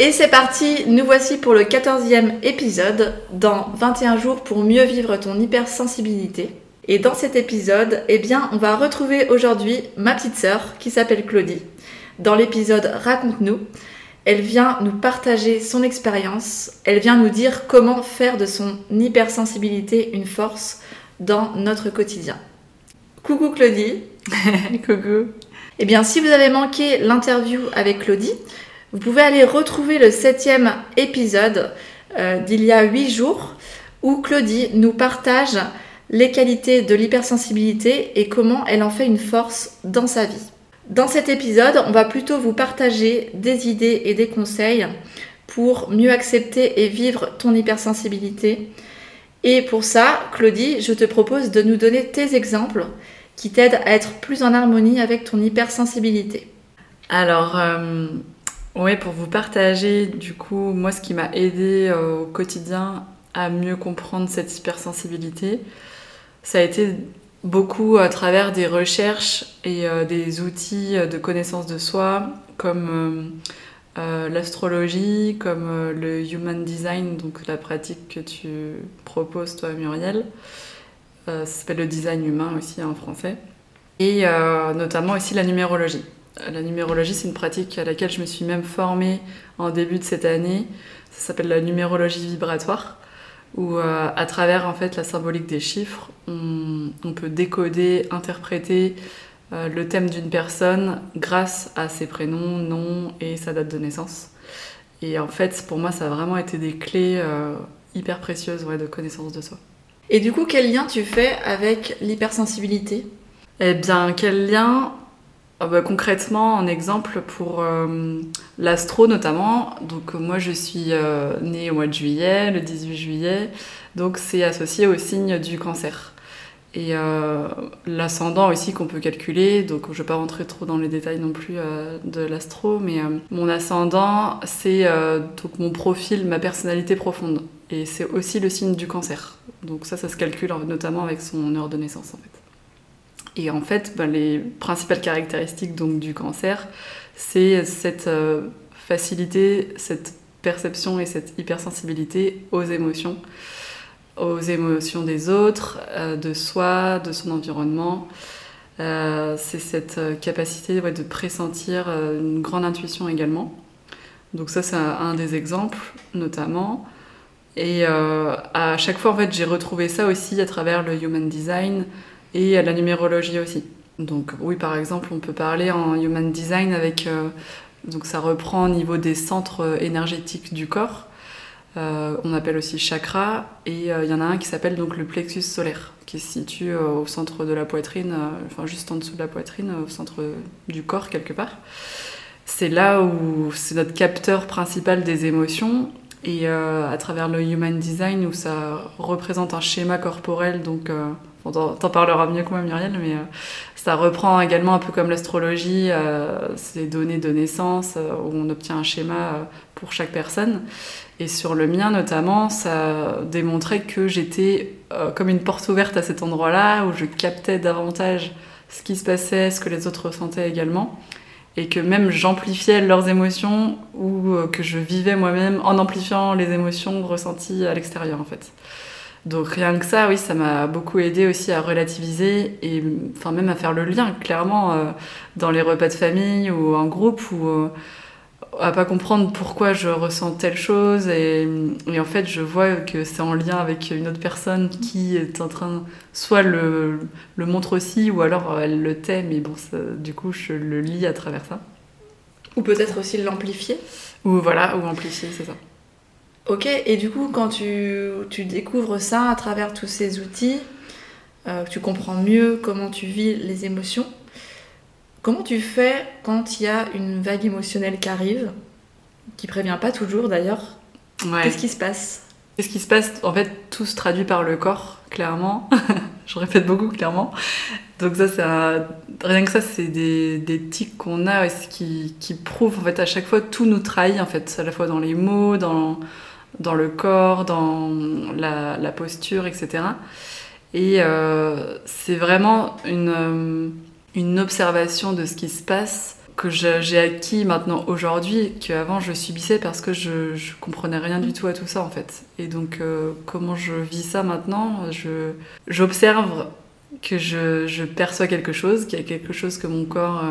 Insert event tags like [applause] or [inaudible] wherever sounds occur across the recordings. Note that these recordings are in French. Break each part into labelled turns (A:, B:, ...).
A: Et c'est parti, nous voici pour le 14e épisode dans 21 jours pour mieux vivre ton hypersensibilité. Et dans cet épisode, eh bien, on va retrouver aujourd'hui ma petite sœur qui s'appelle Claudie. Dans l'épisode Raconte-nous, elle vient nous partager son expérience, elle vient nous dire comment faire de son hypersensibilité une force dans notre quotidien. Coucou Claudie. [laughs]
B: Coucou.
A: Eh bien, si vous avez manqué l'interview avec Claudie, vous pouvez aller retrouver le septième épisode euh, d'il y a huit jours où Claudie nous partage les qualités de l'hypersensibilité et comment elle en fait une force dans sa vie. Dans cet épisode, on va plutôt vous partager des idées et des conseils pour mieux accepter et vivre ton hypersensibilité. Et pour ça, Claudie, je te propose de nous donner tes exemples qui t'aident à être plus en harmonie avec ton hypersensibilité.
B: Alors, euh, oui, pour vous partager, du coup, moi, ce qui m'a aidé euh, au quotidien à mieux comprendre cette hypersensibilité, ça a été beaucoup à travers des recherches et euh, des outils de connaissance de soi, comme euh, l'astrologie, comme le human design, donc la pratique que tu proposes, toi, Muriel. ça s'appelle le design humain aussi en français. Et notamment aussi la numérologie. La numérologie, c'est une pratique à laquelle je me suis même formée en début de cette année. Ça s'appelle la numérologie vibratoire où euh, à travers en fait la symbolique des chiffres, on, peut décoder, interpréter euh, le thème d'une personne grâce à ses prénoms, noms et sa date de naissance. Et en fait, pour moi, ça a vraiment été des clés euh, hyper précieuses de connaissance de soi.
A: Et du coup, quel lien tu fais avec l'hypersensibilité?
B: Eh bien, quel lien? Bah, concrètement, en exemple pour euh, l'astro notamment, donc moi je suis euh, née au mois de juillet, le 18 juillet, donc c'est associé au signe du cancer. Et euh, l'ascendant aussi qu'on peut calculer, donc je ne vais pas rentrer trop dans les détails non plus de l'astro, mais mon ascendant c'est donc mon profil, ma personnalité profonde. Et c'est aussi le signe du cancer. Donc ça, ça se calcule notamment avec son heure de naissance en fait. Et en fait, ben, les principales caractéristiques donc, du cancer, c'est cette euh, facilité, cette perception et cette hypersensibilité aux émotions, aux émotions des autres, euh, de soi, de son environnement. Euh, c'est cette capacité de pressentir une grande intuition également. Donc ça, c'est un des exemples, notamment. Et à chaque fois, en fait, j'ai retrouvé ça aussi à travers le Human Design, et à la numérologie aussi. Donc oui, par exemple, on peut parler en human design avec... Euh, donc ça reprend au niveau des centres énergétiques du corps. Euh, on appelle aussi chakra. Et euh, il y en a un qui s'appelle donc le plexus solaire, qui se situe au centre de la poitrine, enfin juste en dessous de la poitrine, au centre du corps quelque part. C'est là où c'est notre capteur principal des émotions. Et à travers le human design, où ça représente un schéma corporel, donc t'en parlera mieux que moi, Muriel, mais euh, ça reprend également un peu comme l'astrologie, euh, ces données de naissance euh, où on obtient un schéma pour chaque personne. Et sur le mien notamment, ça démontrait que j'étais comme une porte ouverte à cet endroit-là, où je captais davantage ce qui se passait, ce que les autres ressentaient également, et que même j'amplifiais leurs émotions ou que je vivais moi-même en amplifiant les émotions ressenties à l'extérieur en fait. Donc rien que ça, oui, ça m'a beaucoup aidé aussi à relativiser et enfin même à faire le lien clairement euh, dans les repas de famille ou en groupe ou euh, à pas comprendre pourquoi je ressens telle chose et, en fait je vois que c'est en lien avec une autre personne qui est en train soit le, le montre aussi ou alors elle le tait mais bon du coup je le lis à travers ça.
A: Ou peut-être aussi l'amplifier.
B: Ou voilà, ou amplifier, c'est ça.
A: Ok, et du coup, quand tu, tu, découvres ça à travers tous ces outils, euh, tu comprends mieux comment tu vis les émotions, comment tu fais quand il y a une vague émotionnelle qui arrive, qui prévient pas toujours d'ailleurs Qu'est-ce qui se passe?
B: Qu'est-ce qui se passe? En fait, tout se traduit par le corps, clairement. [laughs] Je répète beaucoup, clairement. Donc ça, c'est rien que ça, c'est des, des tics qu'on a qui, qui prouvent en fait à chaque fois tout nous trahit en fait, à la fois dans les mots, dans dans le corps, dans la, posture, etc. Et euh, c'est vraiment une, euh, une observation de ce qui se passe que j'ai acquis maintenant aujourd'hui, qu'avant je subissais parce que je, je comprenais rien du tout à tout ça en fait. Et donc euh, comment je vis ça maintenant J'observe que je, je, perçois quelque chose, qu'il y a quelque chose que mon corps,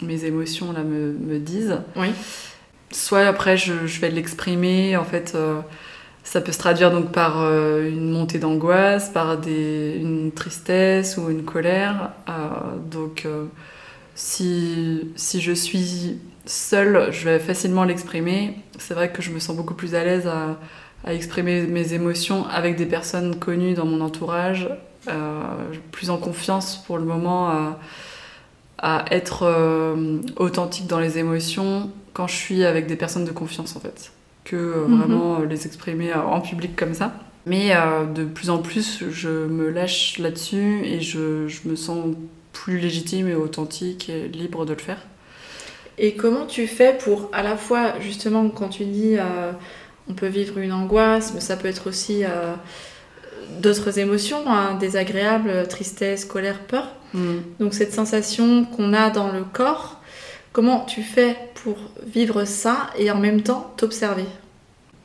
B: mes émotions là me, me disent.
A: Oui.
B: Soit après je, vais l'exprimer, en fait euh, ça peut se traduire donc par euh, une montée d'angoisse, par des, une tristesse ou une colère. Euh, donc si, si je suis seule, je vais facilement l'exprimer. C'est vrai que je me sens beaucoup plus à l'aise à, exprimer mes émotions avec des personnes connues dans mon entourage, plus en confiance pour le moment à, être authentique dans les émotions quand je suis avec des personnes de confiance en fait que euh,
A: Mhm.
B: vraiment euh, les exprimer euh, en public comme ça. Mais de plus en plus, je me lâche là-dessus et je, je me sens plus légitime et authentique et libre de le faire.
A: Et comment tu fais pour, à la fois, justement, quand tu dis on peut vivre une angoisse, mais ça peut être aussi d'autres émotions, hein, désagréables, tristesse, colère, peur.
B: Mm.
A: Donc cette sensation qu'on a dans le corps, comment tu fais pour vivre ça et en même temps t'observer?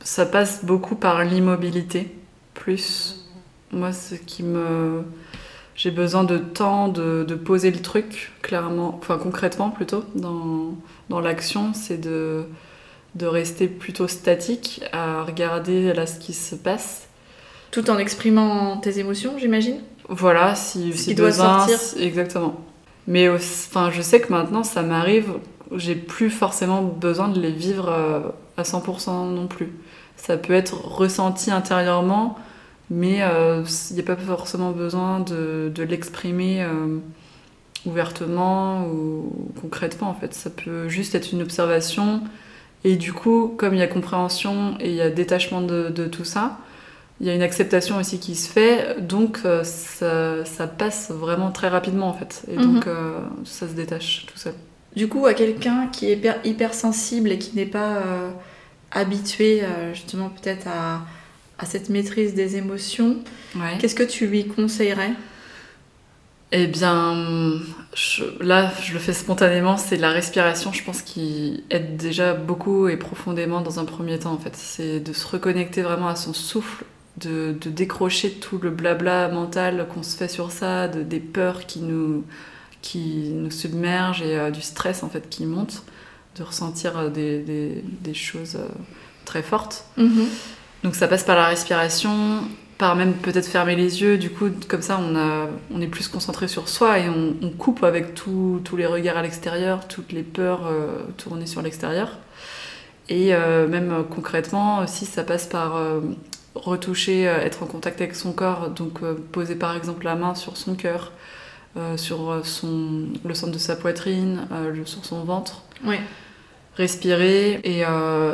B: Ça passe beaucoup par l'immobilité, plus. Moi, ce qui me. J'ai besoin de temps de, de poser le truc, clairement, enfin concrètement plutôt, dans, dans l'action, c'est de, de rester plutôt statique, à regarder là ce qui se passe.
A: Tout en exprimant tes émotions, j'imagine?
B: Voilà, si,
A: Ce
B: si
A: doit
B: besoin,
A: sortir.
B: exactement. Mais enfin, je sais que maintenant, ça m'arrive, j'ai plus forcément besoin de les vivre euh, à 100% non plus. Ça peut être ressenti intérieurement, mais euh, il n'y a pas forcément besoin de, l'exprimer euh, ouvertement ou concrètement, en fait. Ça peut juste être une observation. Et du coup, comme il y a compréhension et il y a détachement de tout ça, il y a une acceptation aussi qui se fait, donc euh, ça, ça passe vraiment très rapidement en fait. Et donc
A: Mhm.
B: euh, ça se détache tout seul.
A: Du coup, à quelqu'un qui est hyper, hypersensible et qui n'est pas euh, habitué justement peut-être à, à cette maîtrise des émotions,
B: Ouais.
A: qu'est-ce que tu lui conseillerais?
B: Eh bien, je- là, je le fais spontanément, c'est la respiration, je pense, qui aide déjà beaucoup et profondément dans un premier temps, en fait. C'est de se reconnecter vraiment à son souffle, de, de décrocher tout le blabla mental qu'on se fait sur ça, de, des peurs qui nous, qui nous submergent et euh, du stress, en fait, qui monte, de ressentir euh, des, des- des choses euh, très fortes. Donc ça passe par la respiration, par même peut-être fermer les yeux, du coup comme ça on, a, on est plus concentré sur soi et on, on coupe avec tout- tous les regards à l'extérieur, toutes les peurs euh, tournées sur l'extérieur. Et même concrètement aussi ça passe par retoucher, euh, être en contact avec son corps, donc euh, poser par exemple la main sur son cœur, euh, sur son, le centre de sa poitrine, sur son ventre.
A: Oui.
B: respirer. Et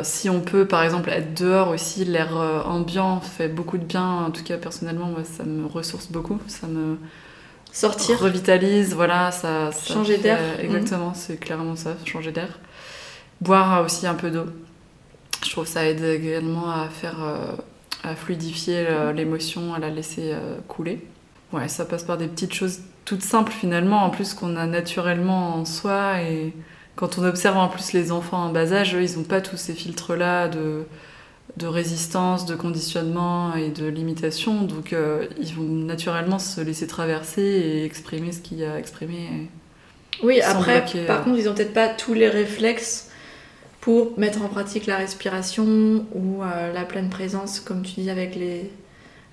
B: si on peut par exemple être dehors aussi l'air ambiant fait beaucoup de bien. En tout cas personnellement moi ça me ressource beaucoup. Ça me
A: Sortir.
B: revitalise voilà ça, ça
A: Changer d'air.
B: exactement c'est clairement ça changer d'air. Boire aussi un peu d'eau. Je trouve que ça aide également à faire euh, à fluidifier euh, l'émotion à la laisser euh, couler ouais ça passe par des petites choses toutes simples finalement en plus qu'on a naturellement en soi et quand on observe en plus les enfants en bas âge, eux, ils n'ont pas tous ces filtres-là de, de résistance, de conditionnement et de limitation. Donc euh, ils vont naturellement se laisser traverser et exprimer ce qu'il y a à exprimer.
A: Oui, après,
B: bloquer,
A: par
B: euh.
A: contre, ils ont peut-être pas tous les réflexes pour mettre en pratique la respiration ou euh, la pleine présence, comme tu dis, avec les,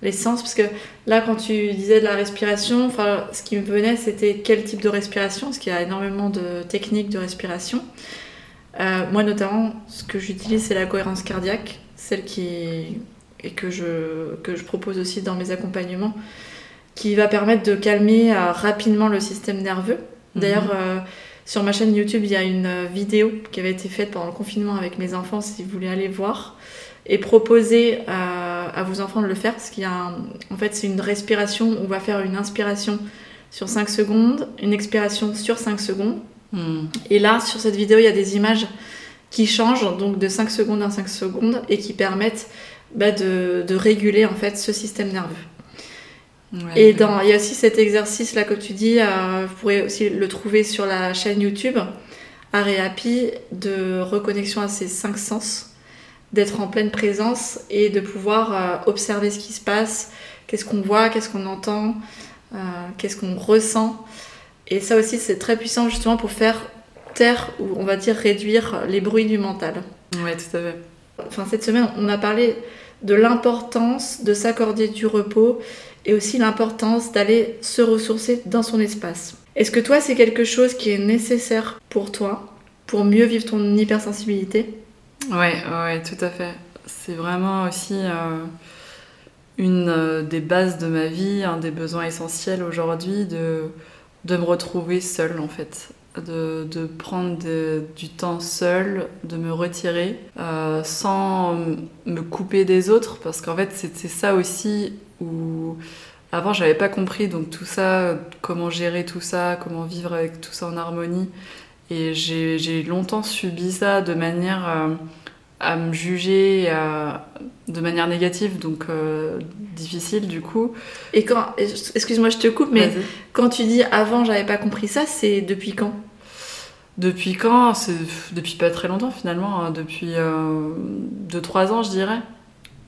A: les sens. Parce que là, quand tu disais de la respiration, ce qui me venait, c'était quel type de respiration, parce qu'il y a énormément de techniques de respiration. Euh, moi, notamment, ce que j'utilise, c'est la cohérence cardiaque, celle qui et que je, que je propose aussi dans mes accompagnements, qui va permettre de calmer euh, rapidement le système nerveux. D'ailleurs, euh, sur ma chaîne YouTube, il y a une euh, vidéo qui avait été faite pendant le confinement avec mes enfants, si vous voulez aller voir, et proposer euh, à vos enfants de le faire parce qu'il y a un- en fait c'est une respiration. On va faire une inspiration sur 5 secondes, une expiration sur 5 secondes.
B: Hmm.
A: Et là, sur cette vidéo, il y a des images qui changent donc de 5 secondes à 5 secondes et qui permettent bah, de, de réguler en fait ce système nerveux.
B: Ouais,
A: Et dans, il y a aussi cet exercice là, comme tu dis, euh, vous pourrez aussi le trouver sur la chaîne YouTube, Happy, de reconnexion à ses cinq sens, d'être en pleine présence et de pouvoir euh, observer ce qui se passe, qu'est-ce qu'on voit, qu'est-ce qu'on entend, euh, qu'est-ce qu'on ressent. Et ça aussi, c'est très puissant justement pour faire taire ou on va dire réduire les bruits du mental.
B: Ouais, tout à fait.
A: Enfin, cette semaine, on a parlé de l'importance de s'accorder du repos et aussi l'importance d'aller se ressourcer dans son espace. Est-ce que toi, c'est quelque chose qui est nécessaire pour toi pour mieux vivre ton hypersensibilité?
B: Ouais, ouais, tout à fait. C'est vraiment aussi euh, une euh, des bases de ma vie, un des besoins essentiels aujourd'hui de, de me retrouver seule en fait. De, de prendre du temps seule, de me retirer euh, sans me couper des autres parce qu'en fait c'était ça aussi où avant j'avais pas compris donc tout ça, comment gérer tout ça, comment vivre avec tout ça en harmonie et j'ai longtemps subi ça de manière euh, à me juger à- de manière négative, donc euh, difficile du coup.
A: Et quand, excuse-moi, je te coupe, mais quand tu dis avant, j'avais pas compris ça, c'est depuis quand?
B: Depuis quand? C'est depuis pas très longtemps finalement, hein, depuis 2-3 ans je dirais.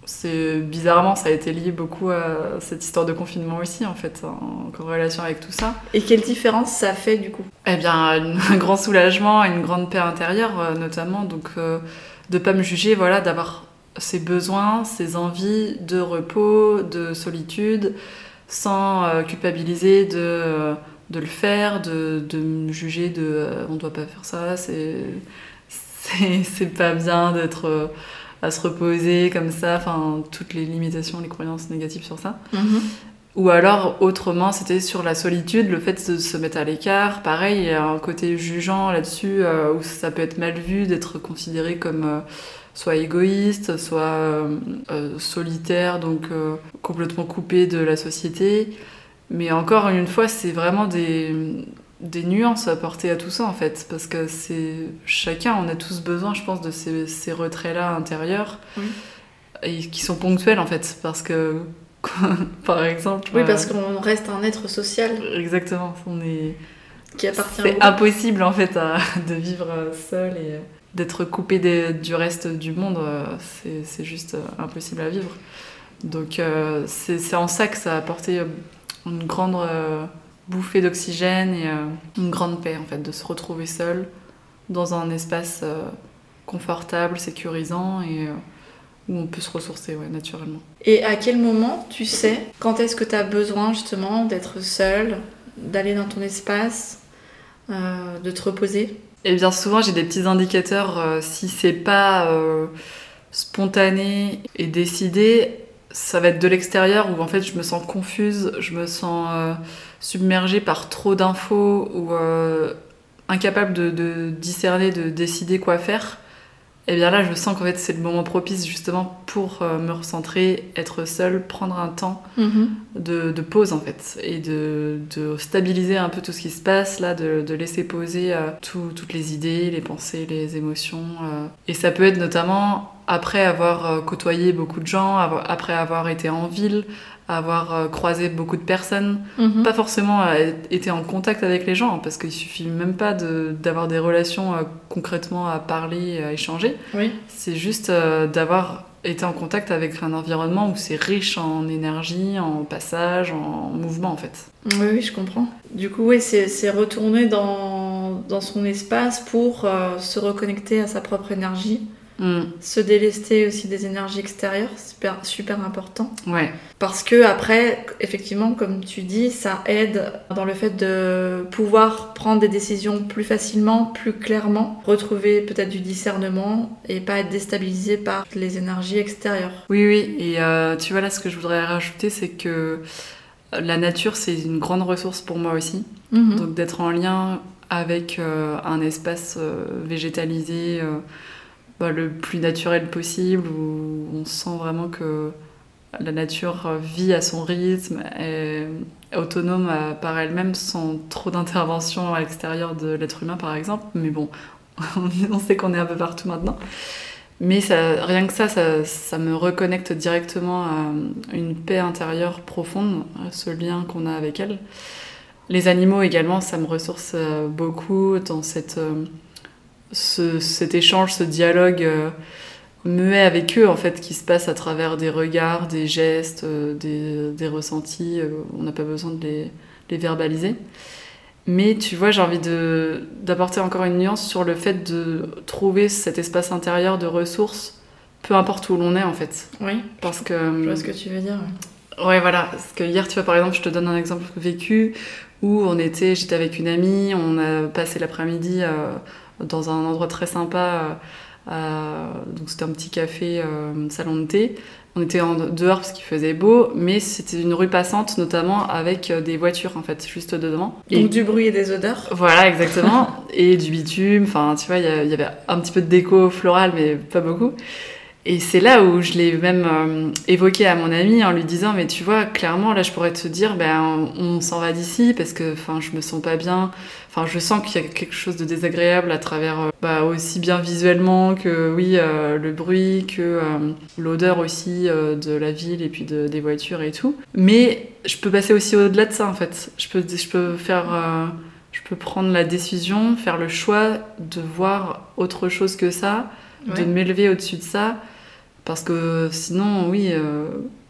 B: C'est bizarrement ça a été lié beaucoup à cette histoire de confinement aussi en fait, en corrélation avec tout ça.
A: Et quelle différence ça fait du coup?
B: Eh bien, [laughs] un grand soulagement, une grande paix intérieure euh, notamment, donc euh, de pas me juger, voilà, d'avoir ses besoins, ses envies de repos, de solitude, sans euh, culpabiliser de, euh, de le faire, de, de me juger de euh, on doit pas faire ça, c'est [laughs] c'est c'est pas bien d'être à se reposer comme ça, enfin toutes les limitations, les croyances négatives sur ça. Ou alors, autrement, c'était sur la solitude, le fait de se mettre à l'écart. Pareil, il y a un côté jugeant là-dessus, euh, où ça peut être mal vu d'être considéré comme euh, soit égoïste, soit euh, solitaire, donc complètement coupé de la société. Mais encore une fois, c'est vraiment des, des nuances à apporter à tout ça, en fait. Parce que c'est chacun, on a tous besoin, je pense, de ces, ces retraits-là intérieurs.
A: Oui.
B: Et qui sont ponctuels, en fait. Parce que, [laughs] par exemple...
A: Oui,
B: euh,
A: parce qu'on reste un être social
B: Exactement, on est...
A: qui appartient
B: C'est impossible en fait à- [laughs] de vivre euh, seul et euh, d'être coupé des- du reste du monde, euh, c'est c'est juste euh, impossible à vivre. Donc euh, c'est en ça que ça a apporté euh, une grande euh, bouffée d'oxygène et euh, une grande paix en fait, de se retrouver seul dans un espace euh, confortable, sécurisant et euh, où on peut se ressourcer ouais, naturellement.
A: Et à quel moment tu sais quand est-ce que tu as besoin justement d'être seul, d'aller dans ton espace, euh, de te reposer?
B: Et bien souvent, j'ai des petits indicateurs. euh, si c'est pas euh, spontané et décidé, ça va être de l'extérieur où en fait je me sens confuse, je me sens euh, submergée par trop d'infos ou euh, incapable de, de discerner, de décider quoi faire. Et bien là, je sens qu'en fait c'est le moment propice justement pour euh, me recentrer, être seule, prendre un temps de, de pause en fait et de, de stabiliser un peu tout ce qui se passe là, de, de laisser poser euh, tout- toutes les idées, les pensées, les émotions. euh. Et ça peut être notamment après avoir côtoyé beaucoup de gens, après avoir été en ville, avoir euh, croisé beaucoup de personnes,
A: Mhm.
B: pas forcément euh, été en contact avec les gens parce qu'il suffit même pas de- d'avoir des relations euh, concrètement à parler, à échanger.
A: Oui.
B: C'est juste d'avoir été en contact avec un environnement où c'est riche en énergie, en passage, en mouvement en fait.
A: Oui, oui, je comprends. Du coup, oui, c'est c'est retourner dans, dans son espace pour euh, se reconnecter à sa propre énergie,
B: Mm.
A: se délester aussi des énergies extérieures, super, super important.
B: Ouais,
A: Parce que après, effectivement, comme tu dis, ça aide dans le fait de pouvoir prendre des décisions plus facilement, plus clairement, retrouver peut-être du discernement et pas être déstabilisé par les énergies extérieures.
B: oui, oui. Et euh, tu vois là, ce que je voudrais rajouter, c'est que la nature, c'est une grande ressource pour moi aussi.
A: Mhm.
B: Donc d'être en lien avec euh, un espace euh, végétalisé euh, bah, le plus naturel possible, où on sent vraiment que la nature vit à son rythme, est autonome par elle-même sans trop d'intervention à l'extérieur de l'être humain par exemple. Mais bon, [laughs] on sait qu'on est un peu partout maintenant. Mais rien que ça, ça, me reconnecte directement à une paix intérieure profonde, ce lien qu'on a avec elle. Les animaux également, ça me ressource euh, beaucoup dans cette, euh, ce, cet échange, ce dialogue euh, muet avec eux, en fait, qui se passe à travers des regards, des gestes, des, des, ressentis. on n'a pas besoin de les, les verbaliser. Mais tu vois, j'ai envie d'apporter encore une nuance sur le fait de trouver cet espace intérieur de ressources, peu importe où l'on est en fait.
A: Oui. Parce que. Je vois ce que tu veux dire.
B: Ouais, voilà. Parce que hier, tu vois, par exemple, je te donne un exemple vécu où on était, j'étais avec une amie, on a passé l'après-midi euh, dans un endroit très sympa. Euh, donc c'était un petit café, euh, salon de thé. On était en dehors parce qu'il faisait beau, mais c'était une rue passante notamment avec euh, des voitures en fait juste dedans.
A: Donc du bruit et des odeurs.
B: Voilà, [laughs] exactement. et du bitume. Enfin, tu vois, il y, avait un petit peu de déco florale, mais pas beaucoup. Et c'est là où je l'ai même euh, évoqué à mon ami en lui disant mais tu vois clairement là je pourrais te dire ben on, s'en va d'ici parce que enfin je me sens pas bien. Enfin je sens qu'il y a quelque chose de désagréable à travers euh, bah, aussi bien visuellement que oui euh, le bruit que l'odeur aussi de la ville et puis des voitures et tout. Mais je peux passer aussi au-delà de ça en fait. Je peux je peux faire je peux prendre la décision faire le choix de voir autre chose que ça de m'élever au-dessus de ça. Parce que sinon, oui, euh,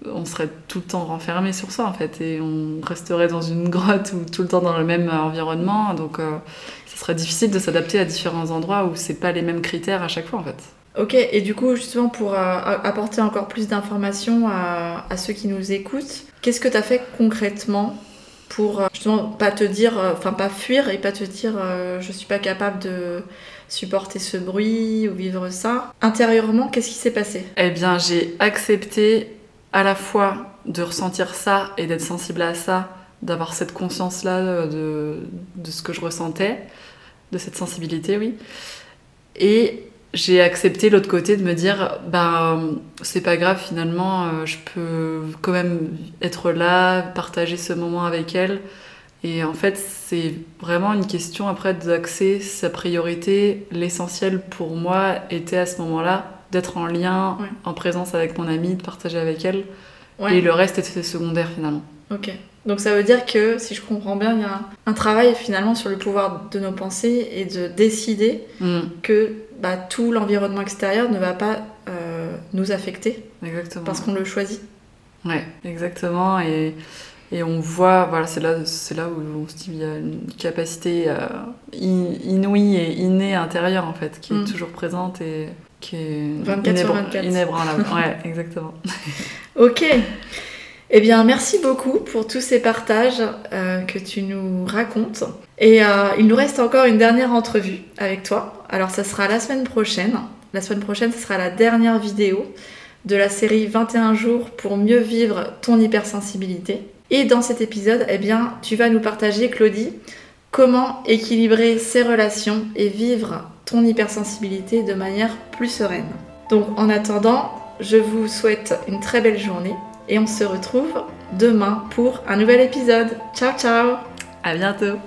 B: on serait tout le temps renfermé sur ça, en fait. Et on resterait dans une [laughs] grotte ou tout le temps dans le même environnement. Donc, euh, ce serait difficile de s'adapter à différents endroits où c'est pas les mêmes critères à chaque fois, en fait.
A: Ok, et du coup, justement, pour euh, apporter encore plus d'informations à, à, ceux qui nous écoutent, qu'est-ce que tu as fait concrètement pour justement pas te dire, enfin pas fuir et pas te dire je suis pas capable de supporter ce bruit ou vivre ça. Intérieurement, qu'est-ce qui s'est passé?
B: Eh bien, j'ai accepté à la fois de ressentir ça et d'être sensible à ça, d'avoir cette conscience-là de, de, ce que je ressentais, de cette sensibilité, oui. Et j'ai accepté l'autre côté de me dire, ben, c'est pas grave finalement, euh, je peux quand même être là, partager ce moment avec elle. Et en fait, c'est vraiment une question après d'axer sa priorité. L'essentiel pour moi était à ce moment-là d'être en lien, en présence avec mon amie, de partager avec elle. Et le reste était secondaire finalement.
A: Ok. Donc ça veut dire que, si je comprends bien, il y a un, travail finalement sur le pouvoir de nos pensées et de décider mm. que bah, tout l'environnement extérieur ne va pas euh, nous affecter.
B: Exactement.
A: Parce qu'on le choisit.
B: Ouais, exactement. Et et on voit, voilà, c'est là, c'est là où on se dit qu'il y a une capacité euh, inouïe et innée intérieure, en fait, qui est mm. toujours présente et qui est
A: 24 sur 24.
B: inébranlable. [laughs] ouais, exactement.
A: ok. Eh bien, merci beaucoup pour tous ces partages euh, que tu nous racontes. Et euh, il nous reste encore une dernière entrevue avec toi. Alors, ça sera la semaine prochaine. La semaine prochaine, ce sera la dernière vidéo de la série 21 jours pour mieux vivre ton hypersensibilité. Et dans cet épisode, eh bien, tu vas nous partager, Claudie, comment équilibrer ses relations et vivre ton hypersensibilité de manière plus sereine. Donc en attendant, je vous souhaite une très belle journée et on se retrouve demain pour un nouvel épisode. Ciao ciao
B: À bientôt